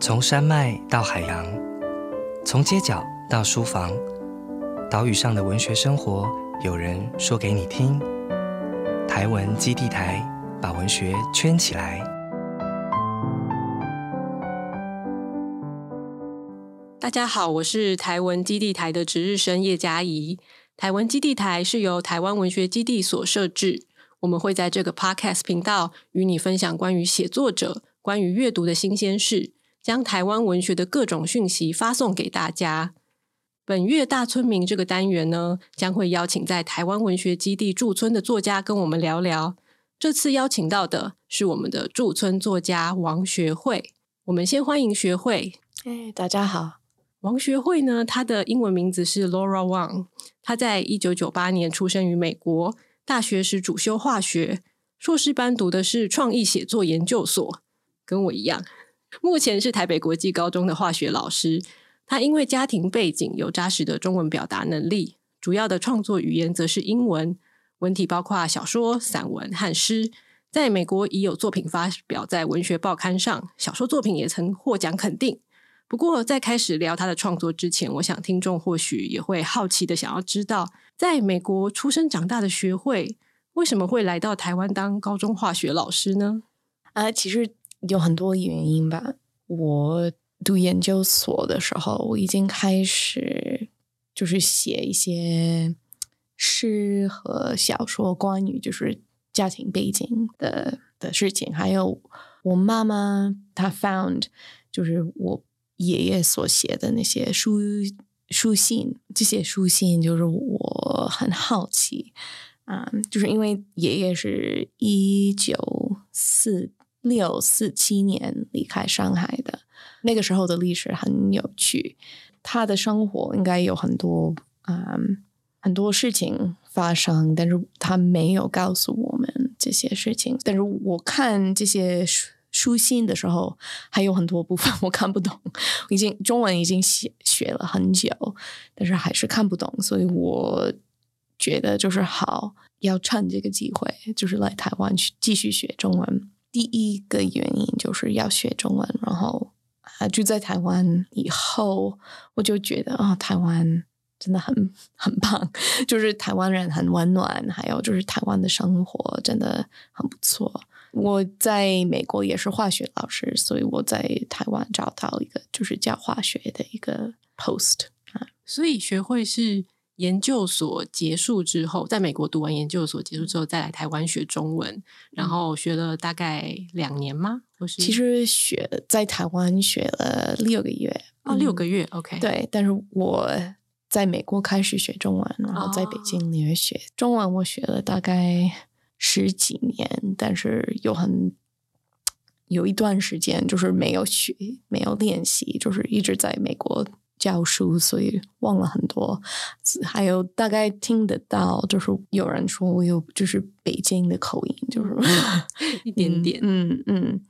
从山脉到海洋，从街角到书房，岛屿上的文学生活，有人说给你听。台文基地台把文学圈起来。大家好，我是台文基地台的值日生叶嘉怡。台文基地台是由台湾文学基地所设置，我们会在这个 Podcast 频道与你分享关于写作者、关于阅读的新鲜事。将台湾文学的各种讯息发送给大家。本月大村民这个单元呢，将会邀请在台湾文学基地驻村的作家跟我们聊聊。这次邀请到的是我们的驻村作家王学慧。我们先欢迎学慧。哎，大家好。王学慧呢，他的英文名字是 Laura Wang。他在一九九八年出生于美国，大学时主修化学，硕士班读的是创意写作研究所，跟我一样。目前是台北国际高中的化学老师。他因为家庭背景有扎实的中文表达能力，主要的创作语言则是英文，文体包括小说、散文和诗。在美国已有作品发表在文学报刊上，小说作品也曾获奖肯定。不过，在开始聊他的创作之前，我想听众或许也会好奇的想要知道，在美国出生长大的学会，为什么会来到台湾当高中化学老师呢？啊，其实。有很多原因吧。我读研究所的时候，我已经开始就是写一些诗和小说，关于就是家庭背景的的事情。还有我妈妈她 found 就是我爷爷所写的那些书书信，这些书信就是我很好奇啊，就是因为爷爷是一九四。六四七年离开上海的那个时候的历史很有趣，他的生活应该有很多嗯很多事情发生，但是他没有告诉我们这些事情。但是我看这些书书信的时候，还有很多部分我看不懂，已经中文已经写学了很久，但是还是看不懂，所以我觉得就是好要趁这个机会，就是来台湾去继续学中文。第一个原因就是要学中文，然后啊就在台湾以后，我就觉得啊台湾真的很很棒，就是台湾人很温暖，还有就是台湾的生活真的很不错。我在美国也是化学老师，所以我在台湾找到一个就是教化学的一个 post 啊，所以学会是。研究所结束之后，在美国读完研究所结束之后，再来台湾学中文，然后学了大概两年吗？或是其实学在台湾学了六个月哦，六个月，OK。对，但是我在美国开始学中文，然后在北京也学中文，我学了大概十几年，但是有很有一段时间就是没有学，没有练习，就是一直在美国。教书，所以忘了很多，还有大概听得到，就是有人说我有就是北京的口音，就是 一点点，嗯嗯，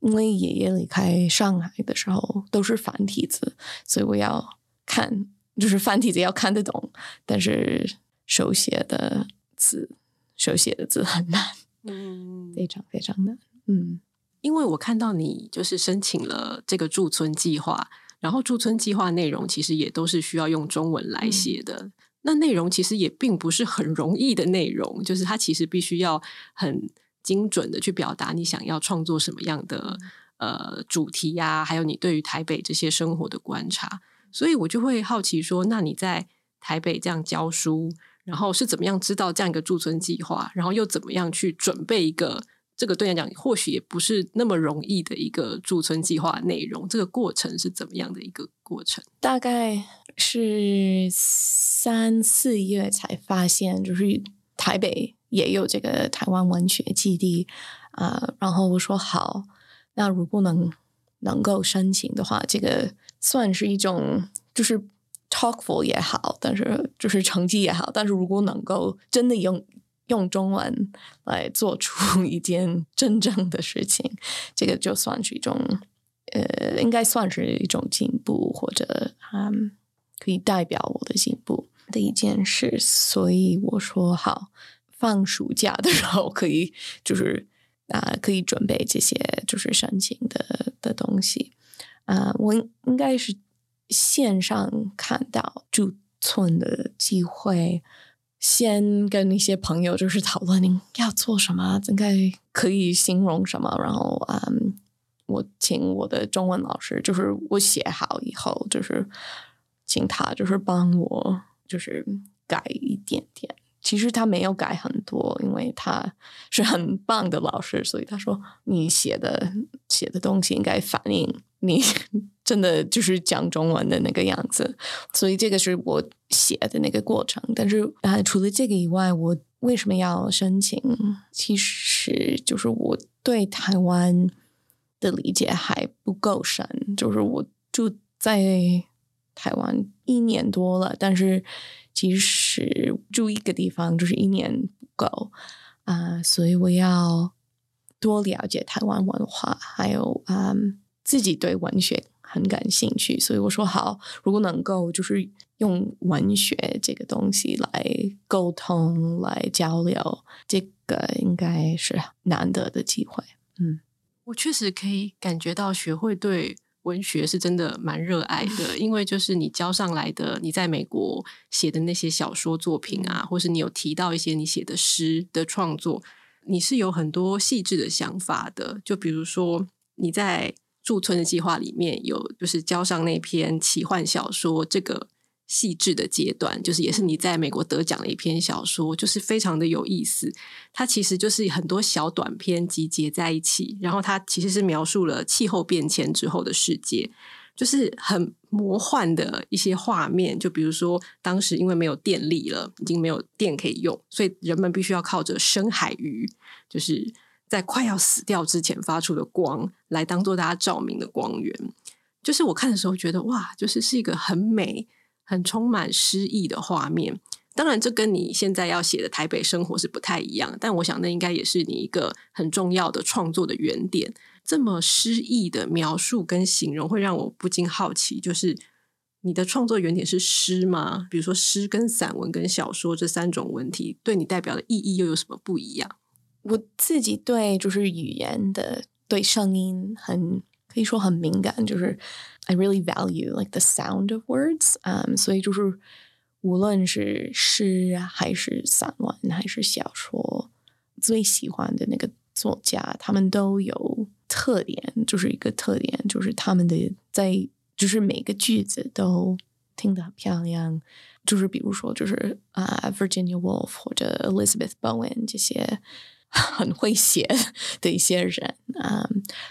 因为爷爷离开上海的时候都是繁体字，所以我要看，就是繁体字要看得懂，但是手写的字，手写的字很难，嗯，非常非常难，嗯，因为我看到你就是申请了这个驻村计划。然后驻村计划内容其实也都是需要用中文来写的，那内容其实也并不是很容易的内容，就是它其实必须要很精准的去表达你想要创作什么样的呃主题呀，还有你对于台北这些生活的观察，所以我就会好奇说，那你在台北这样教书，然后是怎么样知道这样一个驻村计划，然后又怎么样去准备一个？这个对来讲，或许也不是那么容易的一个驻村计划内容。这个过程是怎么样的一个过程？大概是三四月才发现，就是台北也有这个台湾文学基地啊。然后我说好，那如果能能够申请的话，这个算是一种就是 talkful 也好，但是就是成绩也好。但是如果能够真的用。用中文来做出 一件真正的事情，这个就算是一种，呃，应该算是一种进步，或者嗯，可以代表我的进步的一件事。所以我说好，放暑假的时候可以，就是啊，可以准备这些就是申请的的东西。啊、我应应该是线上看到驻村的机会，先跟一些朋友就是讨论你要做什么，应该可以形容什么，然后嗯，我请我的中文老师，就是我写好以后，就是请他就是帮我就是改一点点。其实他没有改很多，因为他是很棒的老师，所以他说你写的写的东西应该反映你真的就是讲中文的那个样子，所以这个是我写的那个过程。但是啊，除了这个以外，我为什么要申请？其实就是我对台湾的理解还不够深，就是我住在台湾一年多了，但是其实住一个地方就是一年不够啊、所以我要多了解台湾文化，还有嗯自己对文学很感兴趣，所以我说好，如果能够就是用文学这个东西来沟通、来交流，这个应该是难得的机会。嗯。我确实可以感觉到学会对文学是真的蛮热爱的，因为就是你交上来的，你在美国写的那些小说作品啊，或是你有提到一些你写的诗的创作，你是有很多细致的想法的。就比如说你在驻村的计划里面有就是交上那篇奇幻小说这个。细致的阶段，就是也是你在美国得奖的一篇小说，就是非常的有意思。它其实就是很多小短篇集结在一起，然后它其实是描述了气候变迁之后的世界，就是很魔幻的一些画面。就比如说，当时因为没有电力了，已经没有电可以用，所以人们必须要靠着深海鱼，就是在快要死掉之前发出的光，来当做大家照明的光源。就是我看的时候觉得，哇，就是是一个很美。很充满诗意的画面，当然这跟你现在要写的台北生活是不太一样，但我想那应该也是你一个很重要的创作的原点。这么诗意的描述跟形容，会让我不禁好奇，就是你的创作原点是诗吗？比如说诗跟散文跟小说这三种文体，对你代表的意义又有什么不一样？我自己对就是语言的对声音很可以说很敏感，就是 I really value like the sound of words，嗯、所以就是无论是诗还是散文还是小说，最喜欢的那个作家，他们都有特点，就是一个特点，就是他们的在就是每个句子都听得很漂亮。就是比如说，就是啊、Virginia Woolf 或者 Elizabeth Bowen 这些 很会写的一些人啊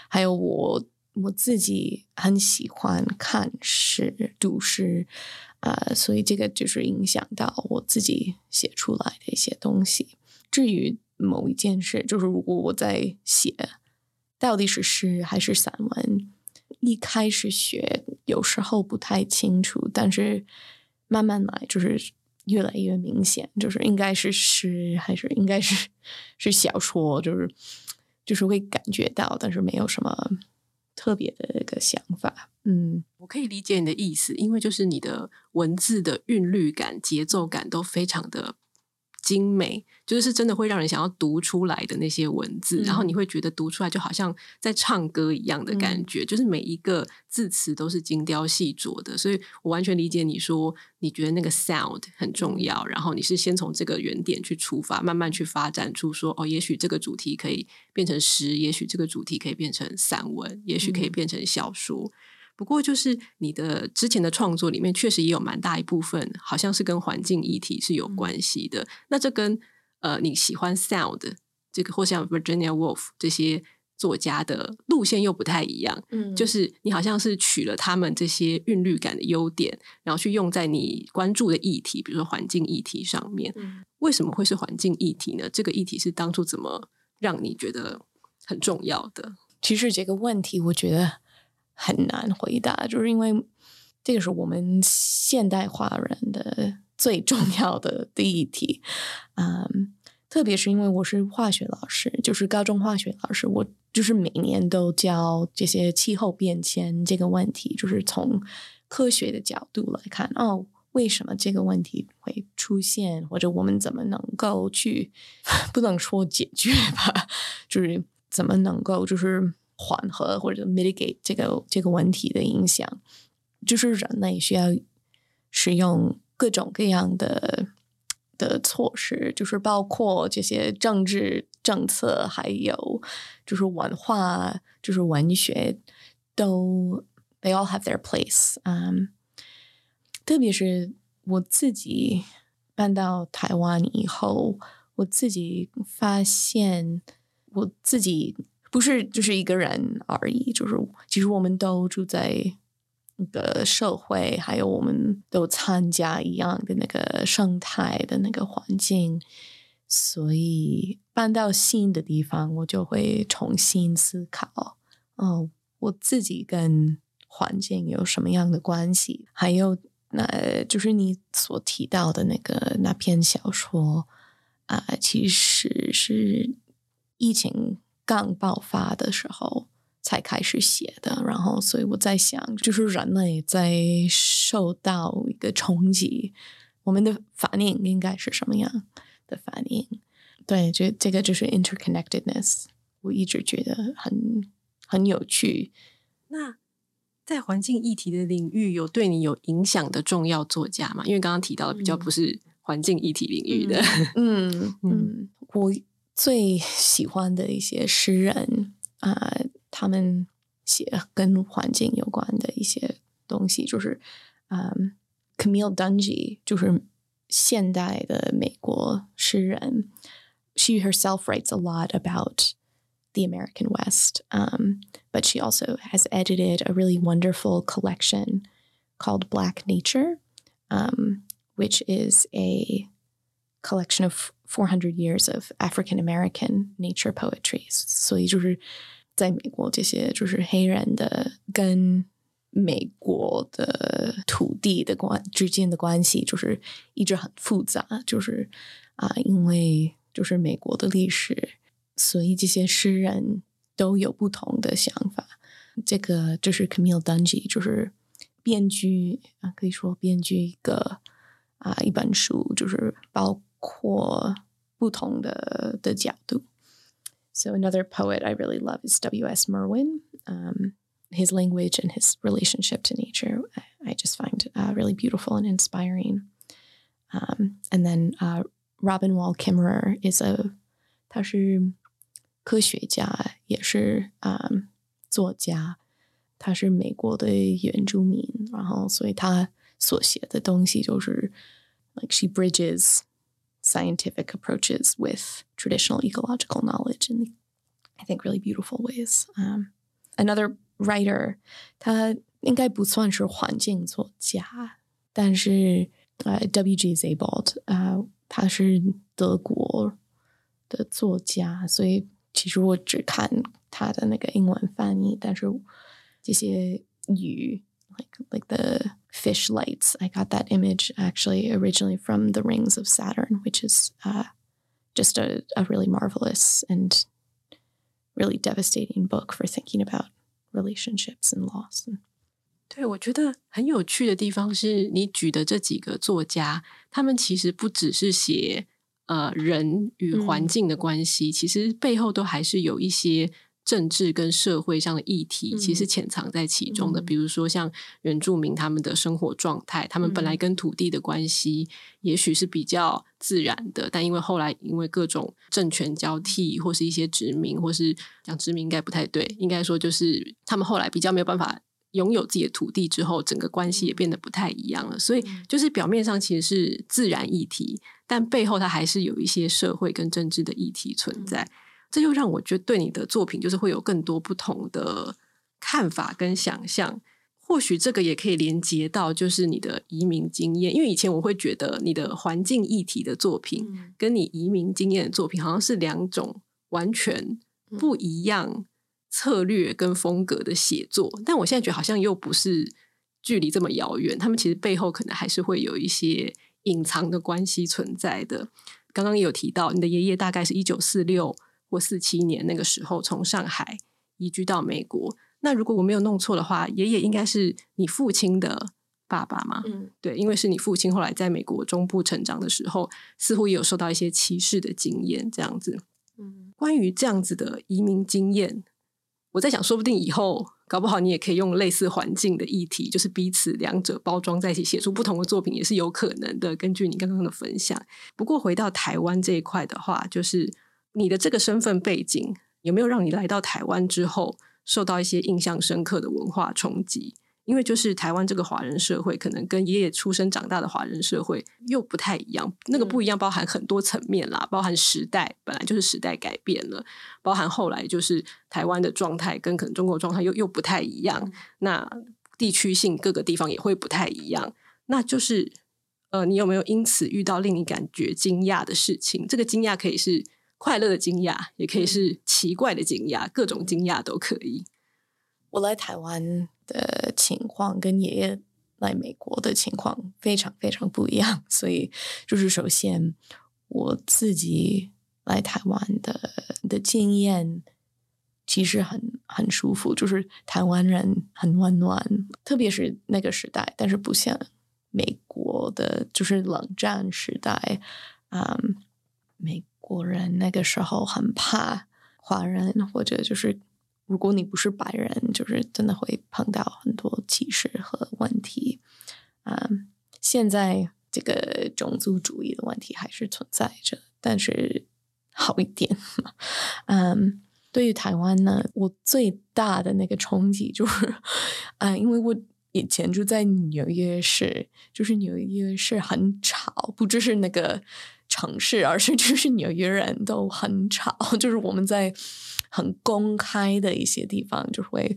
还有我我自己很喜欢看诗、读诗啊所以这个就是影响到我自己写出来的一些东西。至于某一件事，就是如果我在写到底是诗还是散文，一开始学有时候不太清楚，但是。慢慢来，就是越来越明显，就是应该是诗还是应该是是小说，就是就是会感觉到，但是没有什么特别的一个想法。嗯，我可以理解你的意思，因为就是你的文字的韵律感、节奏感都非常的精美，就是真的会让人想要读出来的那些文字，嗯、然后你会觉得读出来就好像在唱歌一样的感觉，嗯、就是每一个字词都是精雕细琢的，所以我完全理解你说你觉得那个 sound 很重要，然后你是先从这个原点去出发，慢慢去发展出说哦，也许这个主题可以变成诗，也许这个主题可以变成散文，也许可以变成小说。不过，就是你的之前的创作里面，确实也有蛮大一部分，好像是跟环境议题是有关系的。嗯、那这跟呃你喜欢 sound 这个，或像 Virginia Woolf 这些作家的路线又不太一样。嗯，就是你好像是取了他们这些韵律感的优点，然后去用在你关注的议题，比如说环境议题上面。嗯、为什么会是环境议题呢？这个议题是当初怎么让你觉得很重要的？其实这个问题，我觉得。很难回答，就是因为这个是我们现代化人的最重要的第一题，嗯，特别是因为我是化学老师，就是高中化学老师，我就是每年都教这些气候变迁这个问题，就是从科学的角度来看，哦，为什么这个问题会出现，或者我们怎么能够去，不能说解决吧，就是怎么能够就是。缓和或者 mitigate 这个这个问题的影响，就是人类需要使用各种各样的的措施，就是包括这些政治政策，还有就是文化，就是文学，都 they all have their place。嗯，特别是我自己搬到台湾以后，我自己发现我自己。不是就是一个人而已，就是其实我们都住在那个社会，还有我们都参加一样的那个生态的那个环境，所以搬到新的地方，我就会重新思考，哦，我自己跟环境有什么样的关系？还有，那就是你所提到的那个那篇小说啊，其实是疫情。刚爆发的时候才开始写的，然后所以我在想，就是人类在受到一个冲击，我们的反应应该是什么样的反应？对，这这个就是 interconnectedness，我一直觉得很很有趣。那在环境议题的领域，有对你有影响的重要作家吗？因为刚刚提到的比较不是环境议题领域的，嗯 嗯，我。最喜欢的一些诗人啊，他们写跟环境有关的一些东西，就是嗯，Camille Dungy，就是现代的美国诗人。She herself writes a lot about the American West, um, but she also has edited a really wonderful collection called Black Nature, um, which is a collection of 400 years of African American nature poetry，所以就是在美国这些就是黑人的跟美国的土地的关之间的关系，就是一直很复杂，就是啊，因为就是美国的历史，所以这些诗人都有不同的想法。这个就是 Camille Dungy，就是编剧啊，可以说编剧一个啊一本书，就是包。括不同的的角度。So another poet I really love is W.S. Merwin. Um, his language and his relationship to nature, I, I just find uh, really beautiful and inspiring. Um, and then uh, Robin Wall Kimmerer is a 他是科学家，也是嗯作家，他是美国的原住民，然后所以他所写的东西就是 like she bridges scientific approaches with traditional ecological knowledge in, I think, really beautiful ways. Um, another writer, 他应该不算是环境作家，但是呃，W.G. Zabald 啊，他是德国的作家，所以其实我只看他的那个英文翻译，但是这些语 like like the fish lights. I got that image actually originally from the Rings of Saturn, which is uh, just a, a really marvelous and really devastating book for thinking about relationships and loss. 对，我觉得很有趣的地方是你举的这几个作家，他们其实不只是写呃人与环境的关系，嗯、其实背后都还是有一些 政治跟社会上的议题，其实潜藏在其中的。比如说，像原住民他们的生活状态，他们本来跟土地的关系，也许是比较自然的，但因为后来因为各种政权交替，或是一些殖民，或是讲殖民应该不太对，应该说就是他们后来比较没有办法拥有自己的土地之后，整个关系也变得不太一样了。所以，就是表面上其实是自然议题，但背后它还是有一些社会跟政治的议题存在。这又让我觉得对你的作品就是会有更多不同的看法跟想象。或许这个也可以连接到就是你的移民经验，因为以前我会觉得你的环境议题的作品跟你移民经验的作品好像是两种完全不一样策略跟风格的写作。但我现在觉得好像又不是距离这么遥远，他们其实背后可能还是会有一些隐藏的关系存在的。刚刚也有提到，你的爷爷大概是一九四六。或四七年那个时候从上海移居到美国，那如果我没有弄错的话，爷爷应该是你父亲的爸爸嘛？嗯，对，因为是你父亲后来在美国中部成长的时候，似乎也有受到一些歧视的经验，这样子。嗯，关于这样子的移民经验，我在想，说不定以后搞不好你也可以用类似环境的议题，就是彼此两者包装在一起，写出不同的作品，也是有可能的。根据你刚刚的分享，不过回到台湾这一块的话，就是你的这个身份背景有没有让你来到台湾之后受到一些印象深刻的文化冲击？因为就是台湾这个华人社会，可能跟爷爷出生长大的华人社会又不太一样。那个不一样，包含很多层面啦，包含时代本来就是时代改变了，包含后来就是台湾的状态跟可能中国状态又又不太一样。那地区性各个地方也会不太一样。那就是呃，你有没有因此遇到令你感觉惊讶的事情？这个惊讶可以是快乐的惊讶，也可以是奇怪的惊讶，各种惊讶都可以。我来台湾的情况跟爷爷来美国的情况非常非常不一样，所以就是首先我自己来台湾的的经验其实很很舒服，就是台湾人很温暖，特别是那个时代，但是不像美国的，就是冷战时代，嗯，美国人那个时候很怕华人或者就是。如果你不是白人，就是真的会碰到很多歧视和问题。嗯，现在这个种族主义的问题还是存在着，但是 好一点。嗯，对于台湾呢，我最大的那个冲击就是，啊，因为我以前住在纽约市，就是纽约市很吵，不只是那个城市，而是就是纽约人都很吵，就是我们在。很公开的一些地方，就会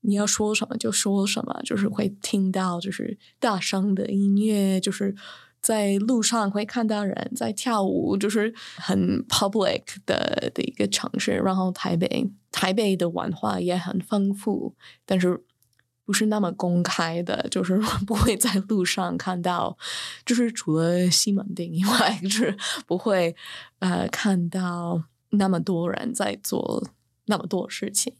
你要说什么就说什么，就是会听到就是大声的音乐，就是在路上会看到人在跳舞，就是很 public 的的一个城市。然后台北，台北的文化也很丰富，但是不是那么公开的，就是不会在路上看到，就是除了西门町以外，就是不会呃看到。那么多人在做那么多事情，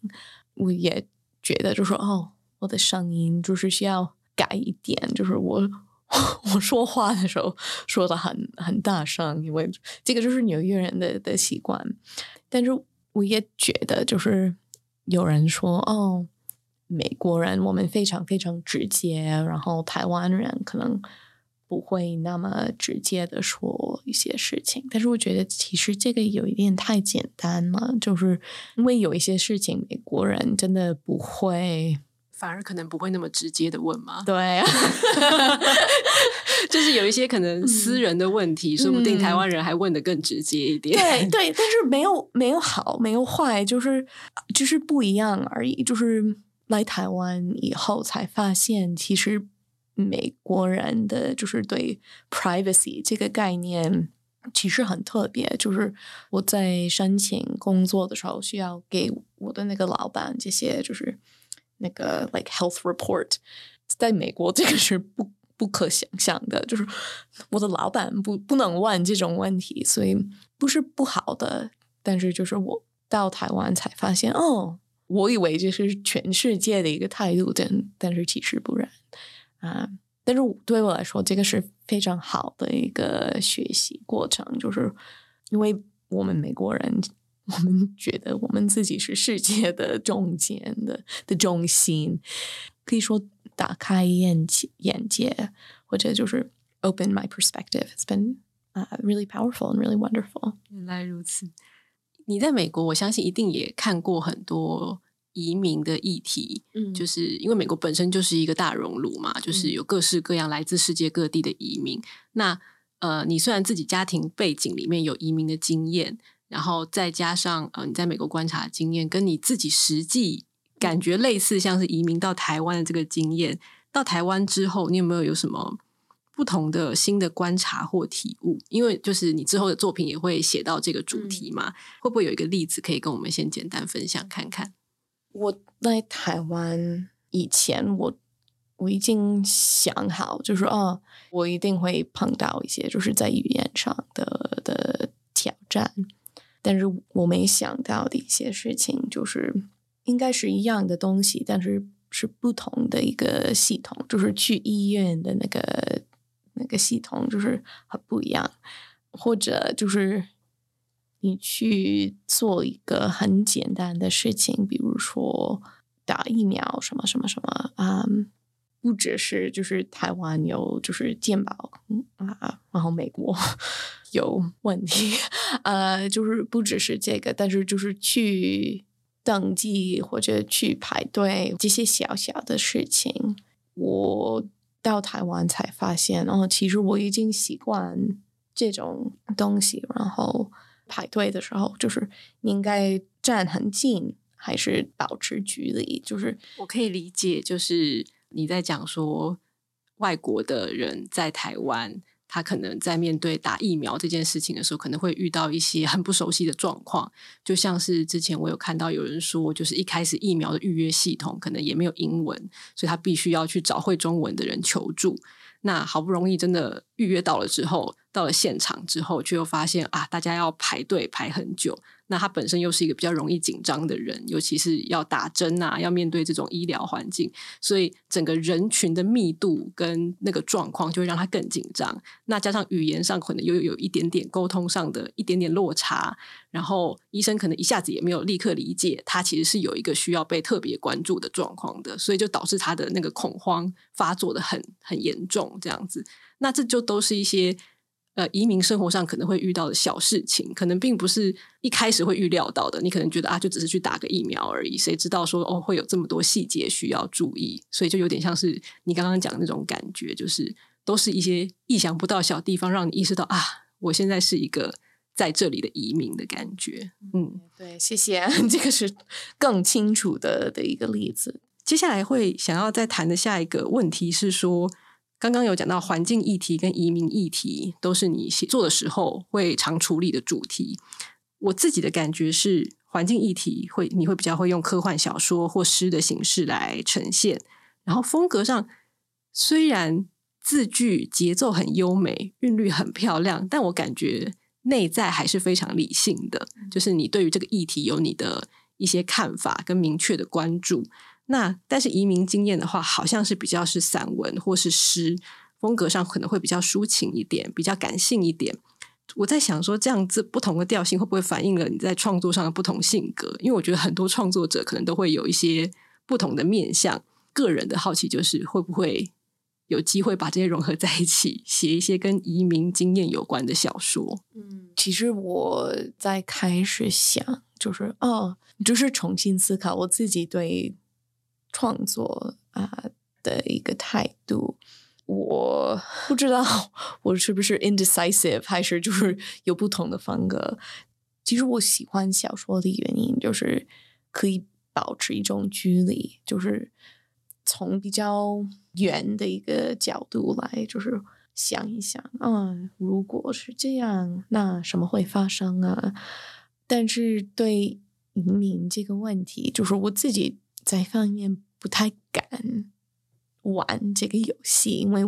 我也觉得就说哦，我的声音就是需要改一点，就是我 我说话的时候说的很很大声，因为这个就是纽约人的的习惯。但是我也觉得，就是有人说哦，美国人我们非常非常直接，然后台湾人可能。不会那么直接的说一些事情，但是我觉得其实这个有一点太简单了，就是因为有一些事情美国人真的不会，反而可能不会那么直接的问嘛。对，就是有一些可能私人的问题，说不定台湾人还问的更直接一点。对对，但是没有没有好，没有坏，就是就是不一样而已。就是来台湾以后才发现，其实。美国人的就是对 privacy 这个概念其实很特别，就是我在申请工作的时候需要给我的那个老板这些就是那个 like health report，在美国这个是不不可想象的，就是我的老板不不能问这种问题，所以不是不好的，但是就是我到台湾才发现，哦，我以为这是全世界的一个态度，但但是其实不然。啊，但是对我来说，这个是非常好的一个学习过程，就是因为我们美国人，我们觉得我们自己是世界的中间的的中心，可以说打开眼界，眼界或者就是 open my perspective. It's been uh, really powerful and really wonderful. 原来如此，你在美国，我相信一定也看过很多。移民的议题，嗯，就是因为美国本身就是一个大熔炉嘛，就是有各式各样来自世界各地的移民。那呃，你虽然自己家庭背景里面有移民的经验，然后再加上呃你在美国观察的经验，跟你自己实际感觉类似，像是移民到台湾的这个经验，到台湾之后，你有没有有什么不同的新的观察或体悟？因为就是你之后的作品也会写到这个主题嘛，会不会有一个例子可以跟我们先简单分享看看？我在台湾以前，我我已经想好，就是哦，我一定会碰到一些就是在语言上的的挑战，但是我没想到的一些事情，就是应该是一样的东西，但是是不同的一个系统，就是去医院的那个那个系统就是很不一样，或者就是你去做一个很简单的事情，比如说打疫苗什么什么什么啊、不只是就是台湾有就是健保嗯啊，然后美国 有问题，呃，就是不只是这个，但是就是去登记或者去排队这些小小的事情，我到台湾才发现，然后，其实我已经习惯这种东西，然后排队的时候，就是你应该站很近，还是保持距离，就是我可以理解，就是你在讲说外国的人在台湾，他可能在面对打疫苗这件事情的时候，可能会遇到一些很不熟悉的状况，就像是之前我有看到有人说，就是一开始疫苗的预约系统可能也没有英文，所以他必须要去找会中文的人求助。那好不容易真的预约到了之后，到了现场之后，却又发现啊，大家要排队排很久。那他本身又是一个比较容易紧张的人，尤其是要打针啊，要面对这种医疗环境，所以整个人群的密度跟那个状况就会让他更紧张。那加上语言上可能又有一点点沟通上的一点点落差，然后医生可能一下子也没有立刻理解他其实是有一个需要被特别关注的状况的，所以就导致他的那个恐慌发作的很很严重，这样子。那这就都是一些。呃，移民生活上可能会遇到的小事情，可能并不是一开始会预料到的。你可能觉得啊，就只是去打个疫苗而已，谁知道说哦，会有这么多细节需要注意，所以就有点像是你刚刚讲的那种感觉，就是都是一些意想不到小地方，让你意识到啊，我现在是一个在这里的移民的感觉。嗯，对，谢谢，这个是更清楚的的一个例子。接下来会想要再谈的下一个问题是说。刚刚有讲到环境议题跟移民议题，都是你写作的时候会常处理的主题。我自己的感觉是，环境议题会你会比较会用科幻小说或诗的形式来呈现，然后风格上虽然字句节奏很优美，韵律很漂亮，但我感觉内在还是非常理性的，就是你对于这个议题有你的一些看法跟明确的关注。那但是移民经验的话，好像是比较是散文或是诗风格上可能会比较抒情一点，比较感性一点。我在想说，这样子不同的调性会不会反映了你在创作上的不同性格？因为我觉得很多创作者可能都会有一些不同的面向。个人的好奇就是会不会有机会把这些融合在一起，写一些跟移民经验有关的小说？嗯，其实我在开始想，就是哦，就是重新思考我自己对。创作啊的一个态度，我不知道 我是不是 indecisive，还是就是有不同的风格。其实我喜欢小说的原因，就是可以保持一种距离，就是从比较远的一个角度来，就是想一想，啊，如果是这样，那什么会发生啊？但是对移民这个问题，就是我自己在方面。不太敢玩这个游戏，因为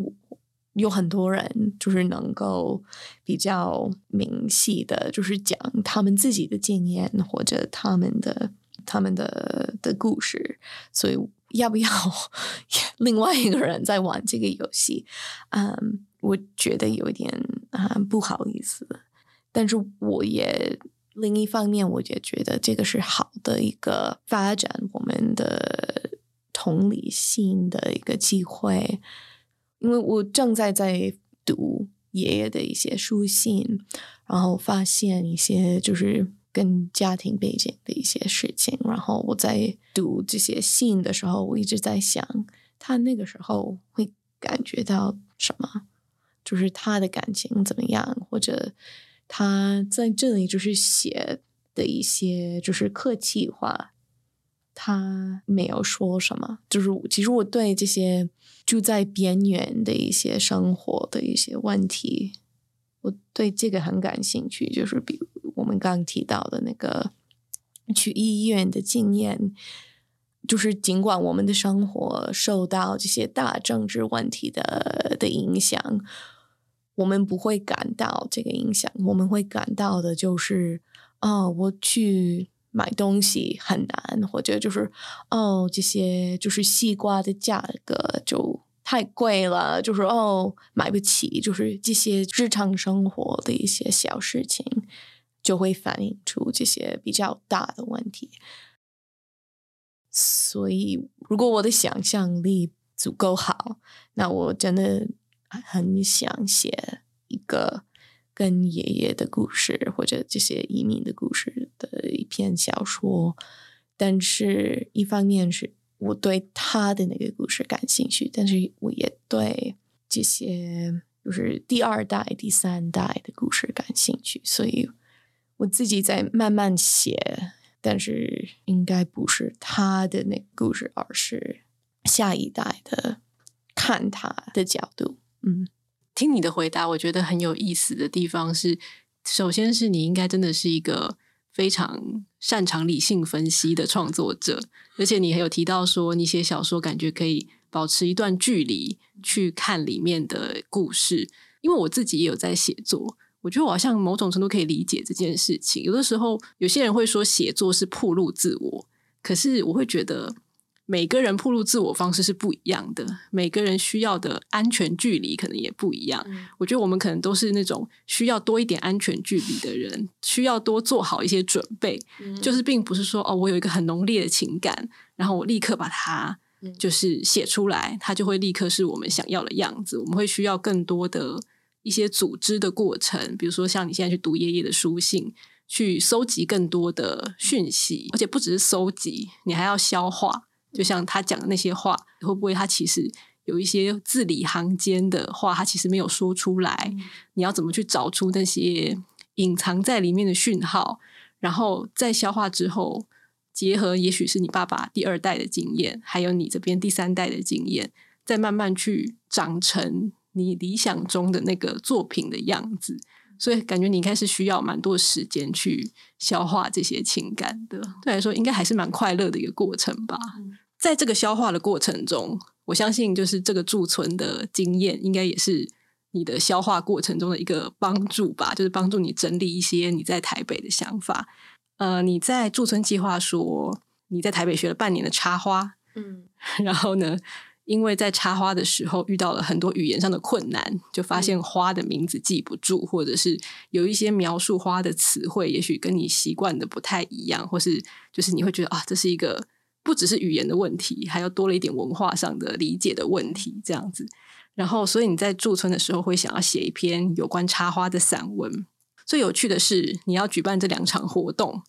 有很多人就是能够比较明细的，就是讲他们自己的经验或者他们的他们的的故事，所以要不要 另外一个人在玩这个游戏？嗯，我觉得有点啊不好意思，但是我也另一方面我也觉得这个是好的一个发展我们的。同理心的一个机会，因为我正在在读爷爷的一些书信，然后发现一些就是跟家庭背景的一些事情。然后我在读这些信的时候，我一直在想，他那个时候会感觉到什么？就是他的感情怎么样？或者他在这里就是写的一些就是客气话。他没有说什么，就是其实我对这些住在边缘的一些生活的一些问题，我对这个很感兴趣。就是比如我们刚提到的那个去医院的经验，就是尽管我们的生活受到这些大政治问题的的影响，我们不会感到这个影响，我们会感到的就是，哦，我去。买东西很难，或者就是哦，这些就是西瓜的价格就太贵了，就是哦买不起，就是这些日常生活的一些小事情，就会反映出这些比较大的问题。所以，如果我的想象力足够好，那我真的很想写一个跟爷爷的故事或者这些移民的故事的一篇小说。但是，一方面是我对他的那个故事感兴趣，但是我也对这些就是第二代、第三代的故事感兴趣，所以我自己在慢慢写。但是应该不是他的那个故事，而是下一代的看他的角度。嗯，听你的回答，我觉得很有意思的地方是，首先是你应该真的是一个非常擅长理性分析的创作者，而且你还有提到说，你写小说感觉可以保持一段距离去看里面的故事，因为我自己也有在写作。我觉得我好像某种程度可以理解这件事情。有的时候，有些人会说写作是暴露自我，可是我会觉得每个人暴露自我方式是不一样的，每个人需要的安全距离可能也不一样。我觉得我们可能都是那种需要多一点安全距离的人，需要多做好一些准备。就是并不是说哦，我有一个很浓烈的情感，然后我立刻把它就是写出来，它就会立刻是我们想要的样子。我们会需要更多的。一些组织的过程，比如说像你现在去读爷爷的书信，去搜集更多的讯息，而且不只是搜集，你还要消化。就像他讲的那些话，会不会他其实有一些字里行间的话，他其实没有说出来？你要怎么去找出那些隐藏在里面的讯号？然后在消化之后，结合也许是你爸爸第二代的经验，还有你这边第三代的经验，再慢慢去长成。你理想中的那个作品的样子，所以感觉你应该是需要蛮多时间去消化这些情感的。对来说，应该还是蛮快乐的一个过程吧。在这个消化的过程中，我相信就是这个贮存的经验，应该也是你的消化过程中的一个帮助吧，就是帮助你整理一些你在台北的想法。呃，你在贮存计划说你在台北学了半年的插花，嗯，然后呢？因为在插花的时候遇到了很多语言上的困难，就发现花的名字记不住，或者是有一些描述花的词汇，也许跟你习惯的不太一样，或是就是你会觉得啊，这是一个不只是语言的问题，还要多了一点文化上的理解的问题，这样子。然后，所以你在驻村的时候会想要写一篇有关插花的散文。最有趣的是，你要举办这两场活动。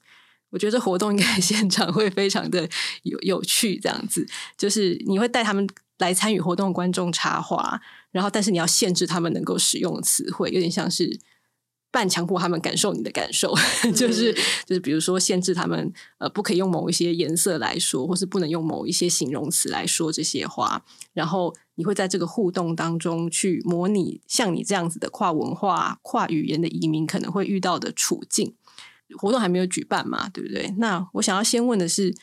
我觉得这活动应该 现场会非常的有有趣，这样子就是你会带他们。来参与活动的观众插话，然后但是你要限制他们能够使用的词汇，有点像是半强迫他们感受你的感受，就是就是比如说限制他们呃不可以用某一些颜色来说，或是不能用某一些形容词来说这些话，然后你会在这个互动当中去模拟像你这样子的跨文化、跨语言的移民可能会遇到的处境。活动还没有举办嘛，对不对？那我想要先问的是。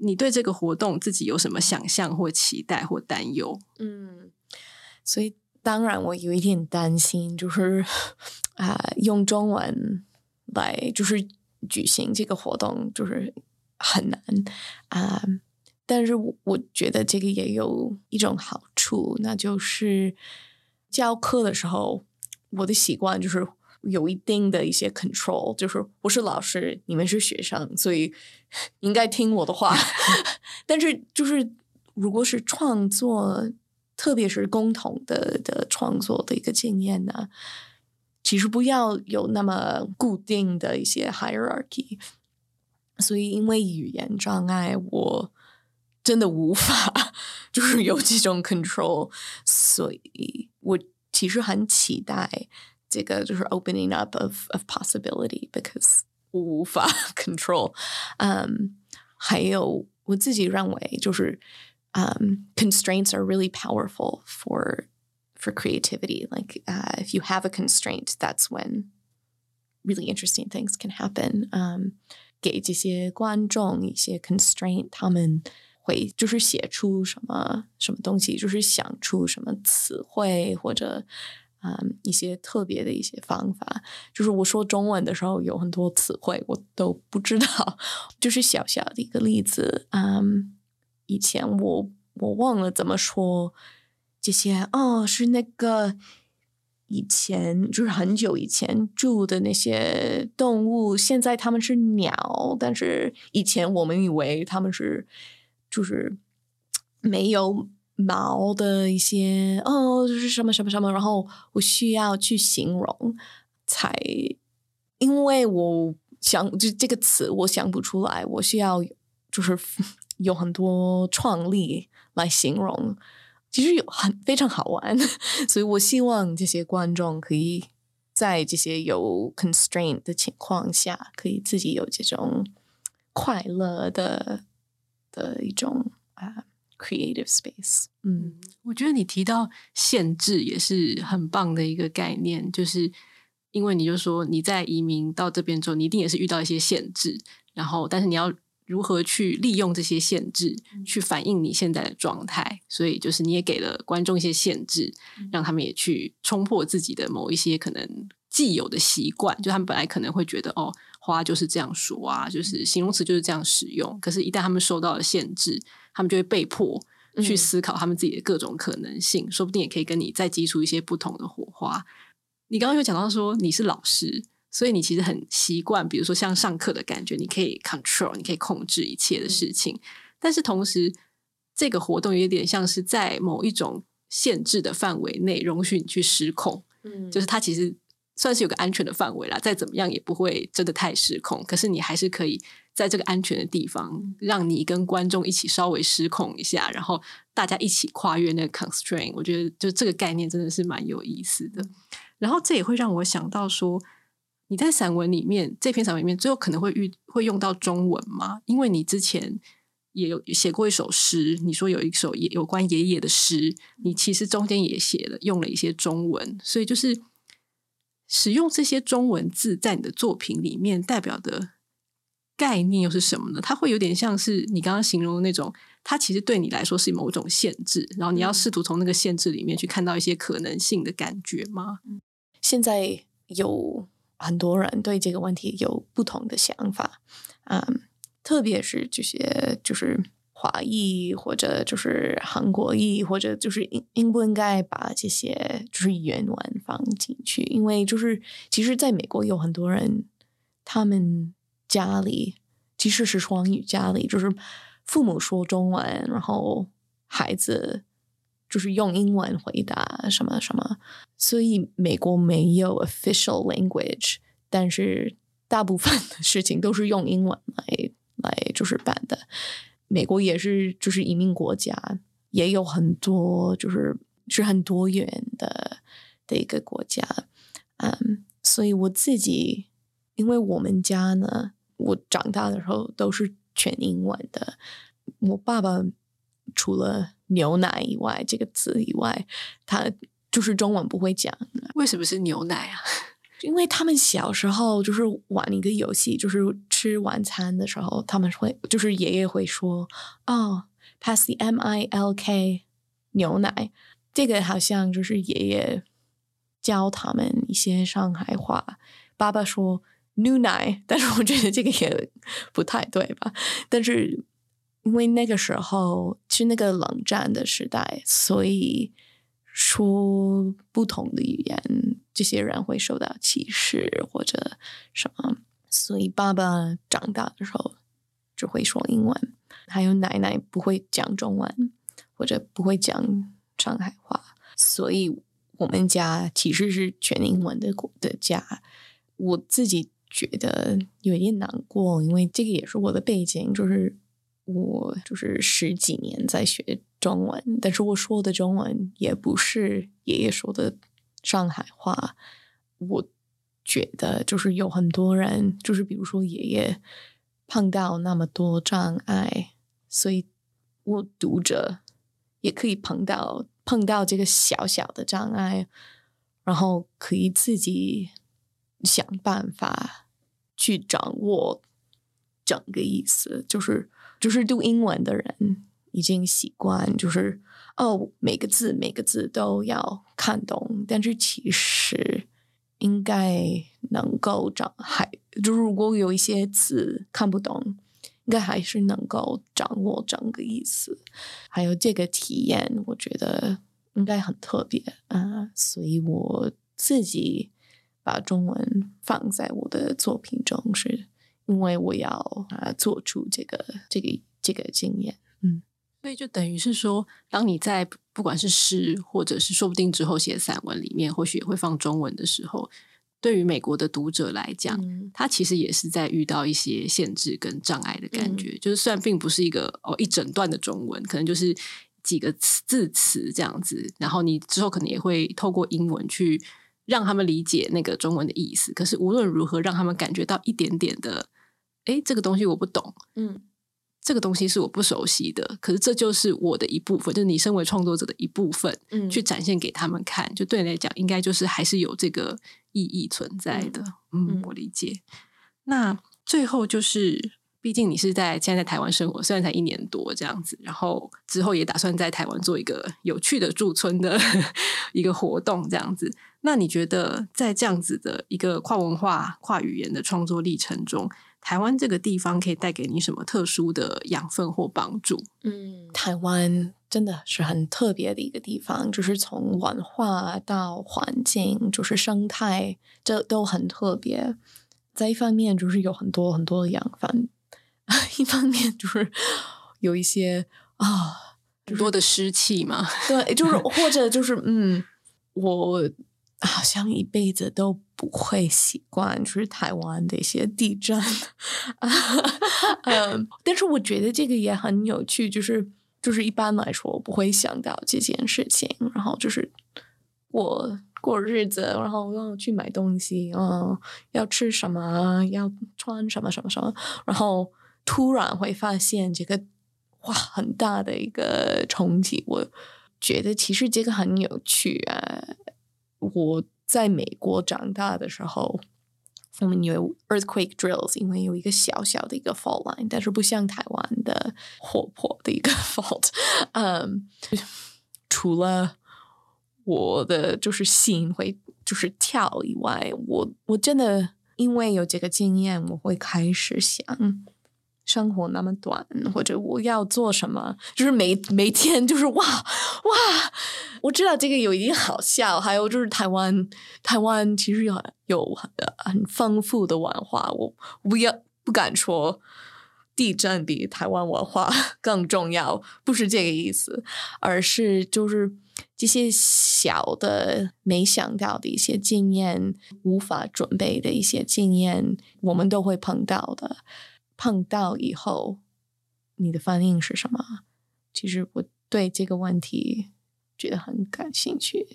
你对这个活动自己有什么想象或期待或担忧？嗯，所以当然我有一点担心，就是啊，用中文来就是举行这个活动就是很难啊。但是我觉得这个也有一种好处，那就是教课的时候，我的习惯就是。有一定的一些 control，就是我是老师，你们是学生，所以 应该听我的话。但是，就是如果是创作，特别是共同的的创作的一个经验呢，其实不要有那么固定的一些 hierarchy。所以，因为语言障碍，我真的无法 就是有这种 control，所以我其实很期待。这个就是 opening up of of possibility because 无法 control，嗯，还有我自己认为就是um, constraints are really powerful for for creativity. Like uh, if you have a constraint, that's when really interesting things can happen. Um, 给这些观众一些 constraint，他们会就是写出什么什么东西，就是想出什么词汇或者 嗯，一些特别的一些方法，就是我说中文的时候有很多词汇我都不知道，就是小小的一个例子。嗯，以前我我忘了怎么说这些哦，是那个以前就是很久以前住的那些动物，现在它们是鸟，但是以前我们以为它们是就是没有毛的一些哦，就是什么什么什么，然后我需要去形容才，因为我想就这个词我想不出来，我需要就是 有很多创力来形容。其实有很非常好玩，所以我希望这些观众可以在这些有 constraint 的情况下，可以自己有这种快乐的的一种啊 creative space。嗯，我觉得你提到限制也是很棒的一个概念，就是因为你就说你在移民到这边之后，你一定也是遇到一些限制，然后但是你要。如何去利用这些限制去反映你现在的状态？所以就是你也给了观众一些限制，让他们也去冲破自己的某一些可能既有的习惯。就他们本来可能会觉得哦，花就是这样说啊，就是形容词就是这样使用。可是，一旦他们受到了限制，他们就会被迫去思考他们自己的各种可能性。说不定也可以跟你再激出一些不同的火花。你刚刚有讲到说你是老师。所以你其实很习惯，比如说像上课的感觉，你可以 control，你可以控制一切的事情。但是同时，这个活动有点像是在某一种限制的范围内，容许你去失控。嗯，就是它其实算是有个安全的范围啦，再怎么样也不会真的太失控。可是你还是可以在这个安全的地方，让你跟观众一起稍微失控一下，然后大家一起跨越那个 constraint。我觉得就这个概念真的是蛮有意思的。然后这也会让我想到说。你在散文里面，这篇散文里面，最后可能会遇会用到中文吗？因为你之前也有写过一首诗，你说有一首也有关爷爷的诗，你其实中间也写了用了一些中文，所以就是使用这些中文字在你的作品里面代表的概念又是什么呢？它会有点像是你刚刚形容的那种，它其实对你来说是某种限制，然后你要试图从那个限制里面去看到一些可能性的感觉吗？现在有。很多人对这个问题有不同的想法，嗯，特别是这些就是华裔或者就是韩国裔，或者就是应应不应该把这些就是原文放进去？因为就是其实在美国有很多人，他们家里即使是双语家里，就是父母说中文，然后孩子。就是用英文回答什么什么，所以美国没有 official language，但是大部分的事情都是用英文来来就是办的。美国也是就是移民国家，也有很多就是是很多元的的一个国家。嗯，所以我自己，因为我们家呢，我长大的时候都是全英文的，我爸爸。除了牛奶以外，这个字以外，他就是中文不会讲。为什么是牛奶啊？因为他们小时候就是玩一个游戏，就是吃晚餐的时候，他们会就是爷爷会说：“哦，pass the M I L K 牛奶。”这个好像就是爷爷教他们一些上海话。爸爸说“ new 奶”，但是我觉得这个也不太对吧？但是。因为那个时候是那个冷战的时代，所以说不同的语言，这些人会受到歧视或者什么。所以爸爸长大的时候只会说英文，还有奶奶不会讲中文或者不会讲上海话，所以我们家其实是全英文的国的家。我自己觉得有点难过，因为这个也是我的背景，就是。我就是十几年在学中文，但是我说的中文也不是爷爷说的上海话。我觉得就是有很多人，就是比如说爷爷碰到那么多障碍，所以我读者也可以碰到碰到这个小小的障碍，然后可以自己想办法去掌握整个意思，就是。就是读英文的人已经习惯，就是哦，每个字每个字都要看懂。但是其实应该能够掌还就如果有一些词看不懂，应该还是能够掌握整个意思。还有这个体验，我觉得应该很特别啊。所以我自己把中文放在我的作品中，是因为我要啊做出这个这个这个经验。嗯，所以就等于是说，当你在不管是诗，或者是说不定之后写散文里面，或许也会放中文的时候，对于美国的读者来讲，嗯他其实也是在遇到一些限制跟障碍的感觉。就是虽然并不是一个哦一整段的中文，可能就是几个词字词这样子，然后你之后可能也会透过英文去让他们理解那个中文的意思。可是无论如何，让他们感觉到一点点的，诶，这个东西我不懂，嗯这个东西是我不熟悉的，可是这就是我的一部分，就是你身为创作者的一部分，嗯去展现给他们看。就对你来讲，应该就是还是有这个意义存在的。嗯，嗯我理解。那最后就是，毕竟你是在现在在台湾生活，虽然才一年多这样子，然后之后也打算在台湾做一个有趣的驻村的 一个活动这样子。那你觉得在这样子的一个跨文化、跨语言的创作历程中，台湾这个地方可以带给你什么特殊的养分或帮助？嗯，台湾真的是很特别的一个地方，就是从文化到环境，就是生态，这都很特别。在一方面，就是有很多很多的养分；一方面，就是有一些啊，很多的湿气嘛，对，就是或者就是嗯，我好像一辈子都不会习惯，就是台湾的一些地震。嗯，但是我觉得这个也很有趣，就是就是一般来说我不会想到这件事情，然后就是过过日子，然后要去买东西，嗯，要吃什么，要穿什么什么什么，然后突然会发现这个哇很大的一个冲击，我觉得其实这个很有趣啊。我在美国长大的时候，我们有 earthquake drills，因为有一个小小的一个 fault line，但是不像台湾的 活泼的一个 fault。嗯，除了我的就是心会就是跳以外，我我真的因为有这个经验，我会开始想。生活那么短，或者我要做什么，就是每每天就是哇哇，我知道这个有一点好笑，还有就是台湾台湾其实有有很很丰富的文化，我不要不敢说地震比台湾文化 更重要，不是这个意思，而是就是这些小的没想到的一些经验，无法准备的一些经验，我们都会碰到的。碰到以后，你的反应是什么？其实我对这个问题觉得很感兴趣。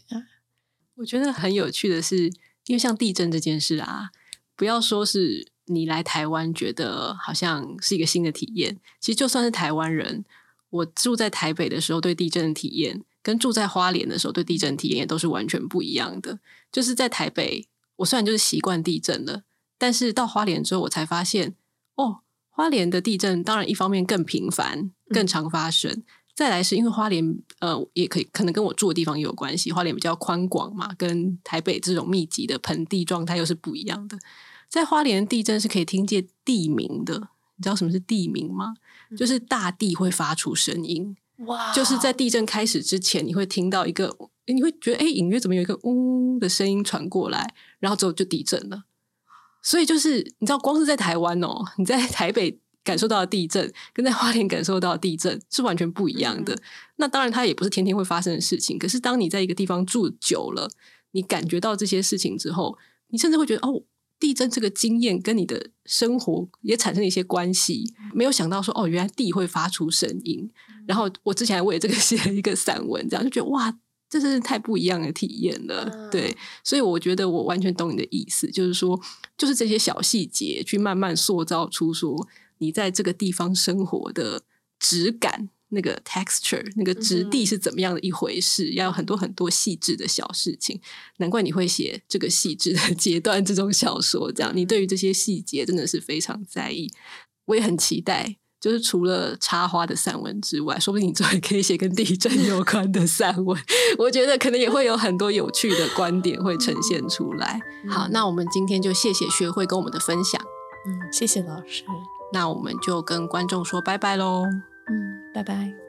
我觉得很有趣的是，因为像地震这件事啊，不要说是你来台湾觉得好像是一个新的体验，其实就算是台湾人，我住在台北的时候对地震的体验，跟住在花莲的时候对地震体验也都是完全不一样的。就是在台北，我虽然就是习惯地震了，但是到花莲之后，我才发现哦。花莲的地震当然一方面更频繁、更常发生，嗯、再来是因为花莲呃也可以可能跟我住的地方也有关系，花莲比较宽广嘛，跟台北这种密集的盆地状态又是不一样的。在花莲地震是可以听见地名的，你知道什么是地名吗？嗯、就是大地会发出声音，哇！就是在地震开始之前，你会听到一个，你会觉得哎，隐约怎么有一个嗡的声音传过来，然后之后就地震了。所以就是你知道，光是在台湾哦，你在台北感受到的地震，跟在花莲感受到的地震是完全不一样的。嗯、那当然，它也不是天天会发生的事情。可是，当你在一个地方住久了，你感觉到这些事情之后，你甚至会觉得哦，地震这个经验跟你的生活也产生了一些关系。没有想到说哦，原来地会发出声音。然后我之前还为这个写了一个散文，这样就觉得哇。这真是太不一样的体验了，嗯、对，所以我觉得我完全懂你的意思，就是说，就是这些小细节去慢慢塑造出说你在这个地方生活的质感，那个 texture，那个质地是怎么样的一回事，嗯、要有很多很多细致的小事情。难怪你会写这个细致的 阶段这种小说，这样你对于这些细节真的是非常在意，我也很期待。就是除了插花的散文之外，说不定你之后也可以写跟地震有关的散文。我觉得可能也会有很多有趣的观点会呈现出来。嗯、好，那我们今天就谢谢学会跟我们的分享。嗯，谢谢老师。那我们就跟观众说拜拜喽。嗯，拜拜。